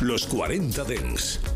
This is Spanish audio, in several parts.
Los 40 Dens.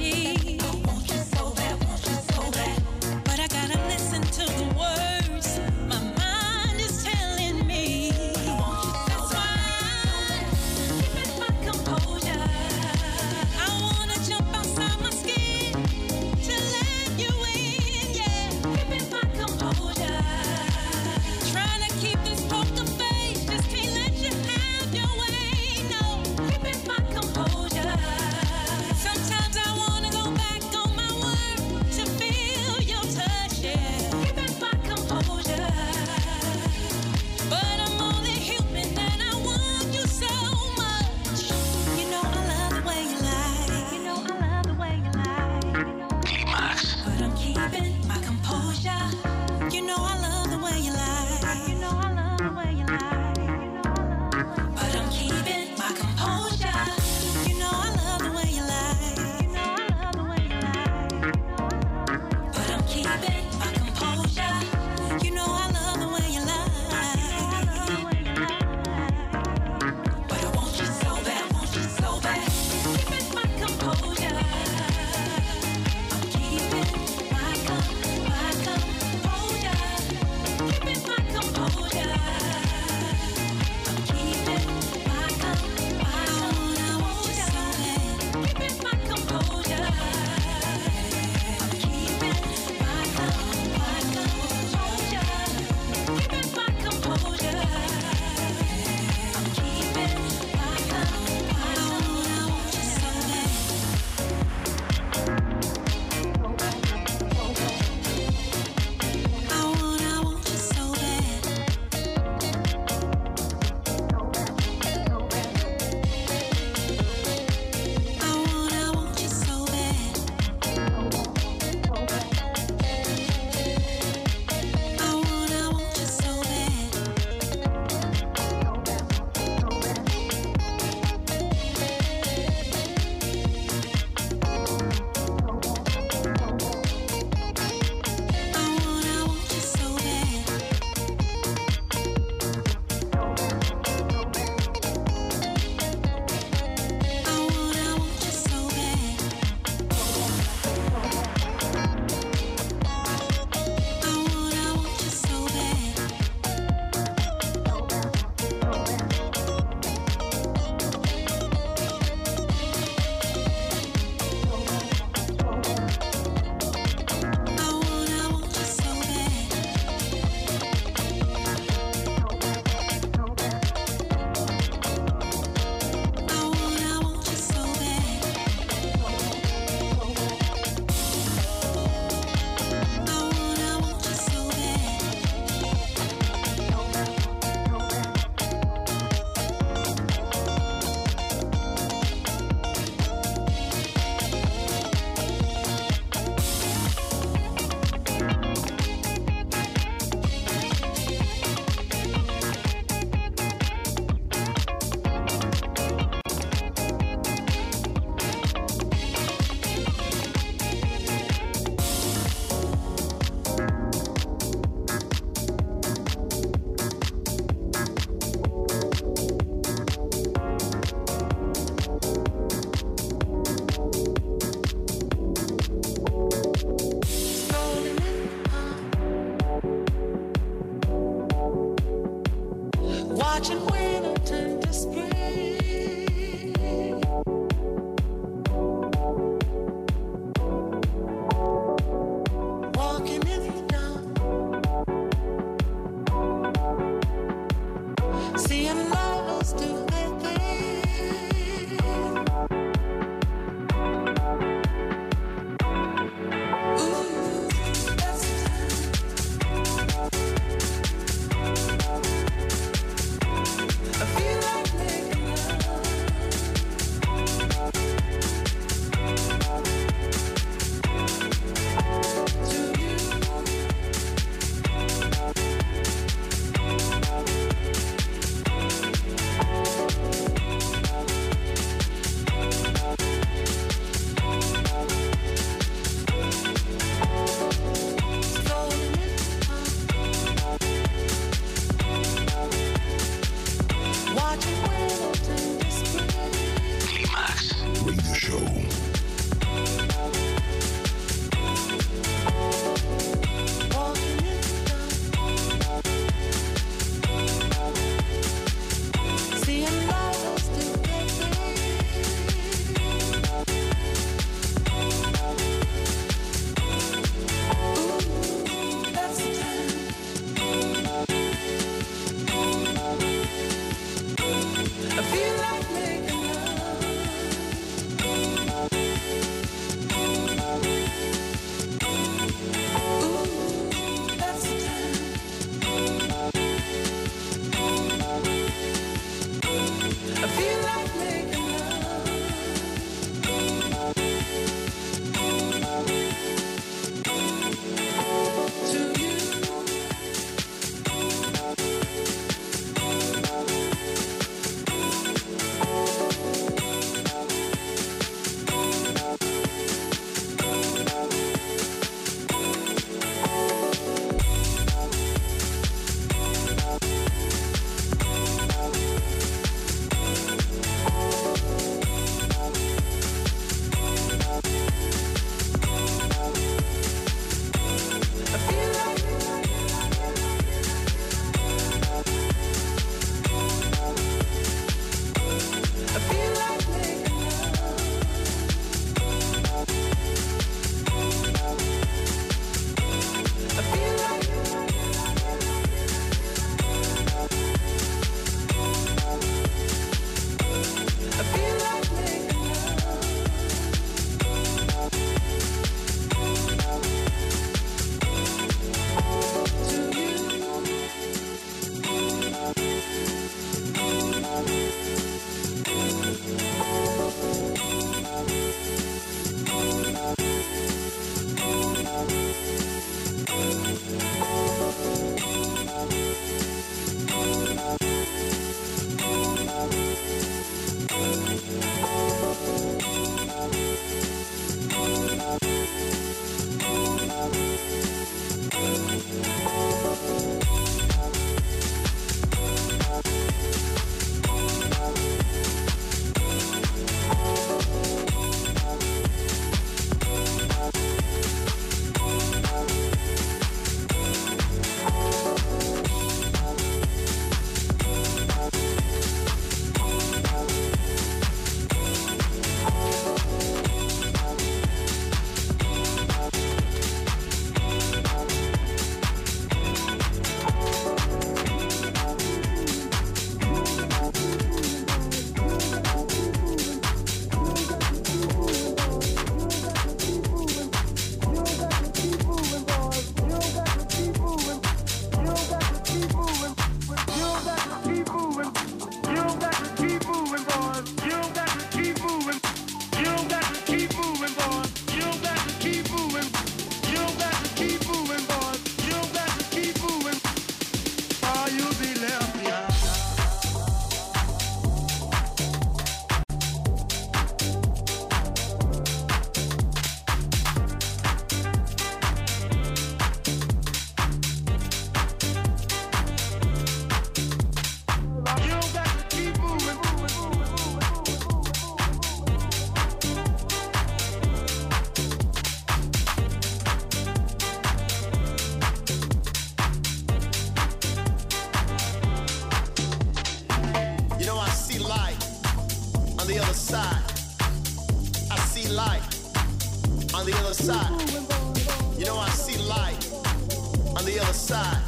side,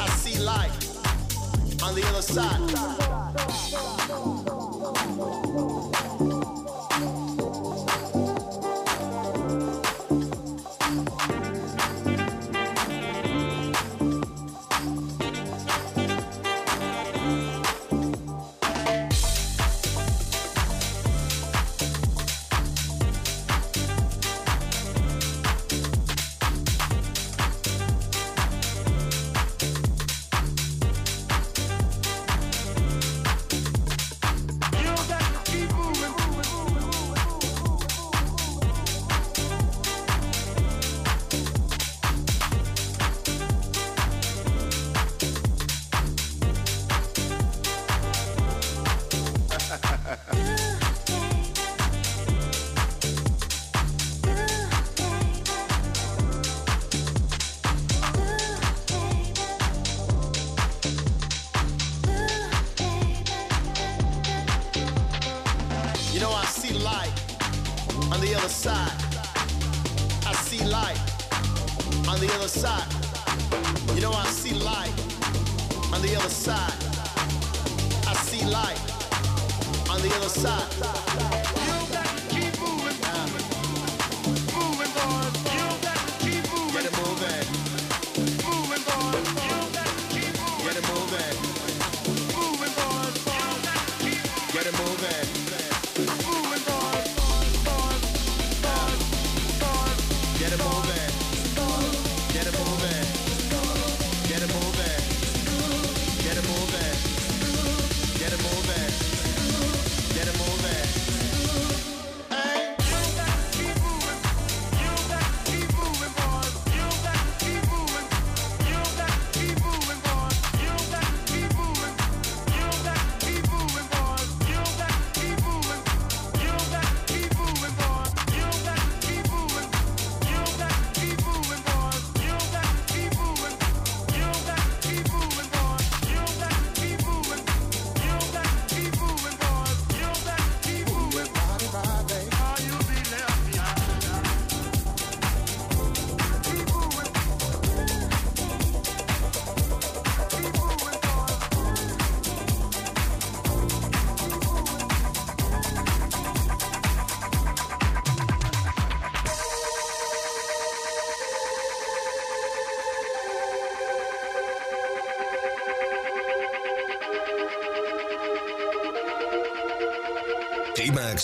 I see light. On the other side.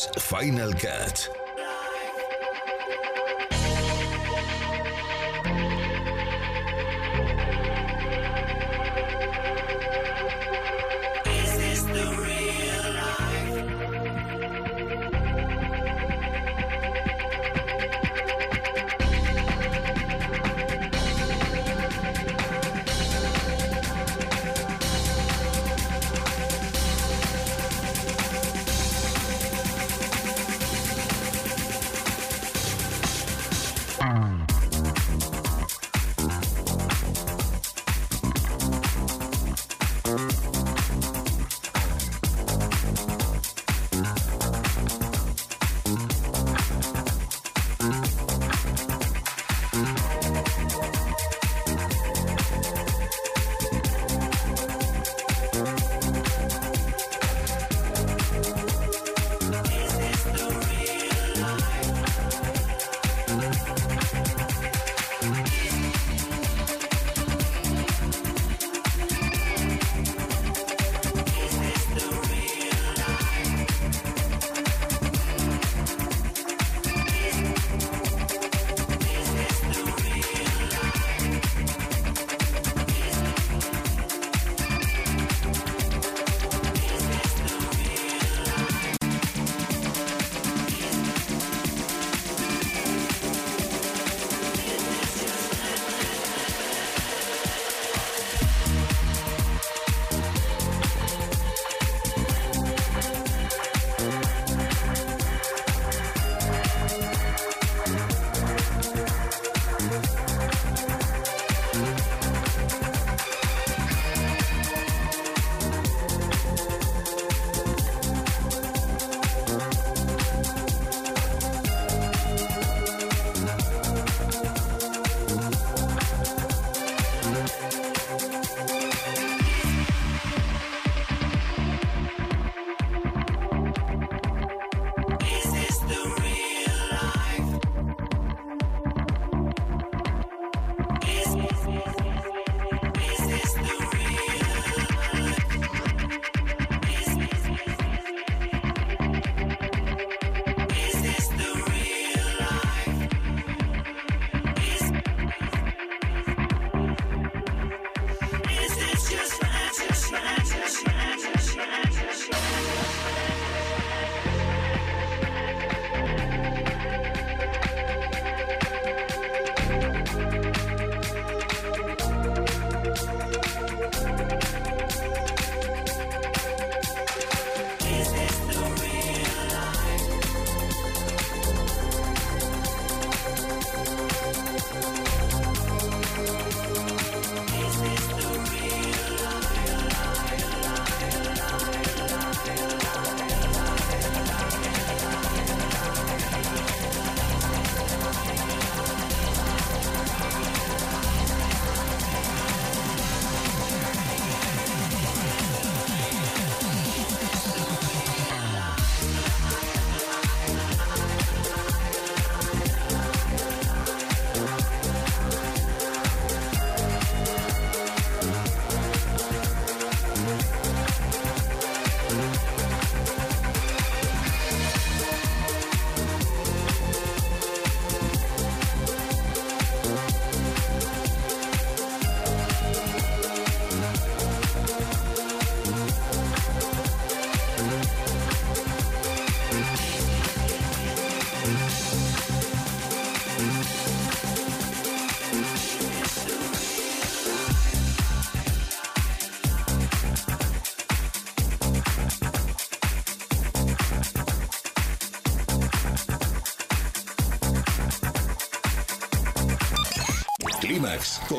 Final Cut.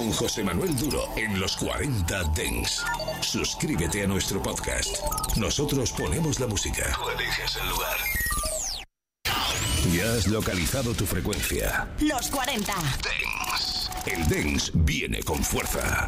Con José Manuel Duro en los 40 Dens. Suscríbete a nuestro podcast. Nosotros ponemos la música. Tú eliges el lugar. Ya has localizado tu frecuencia. Los 40. Dens. El Dens viene con fuerza.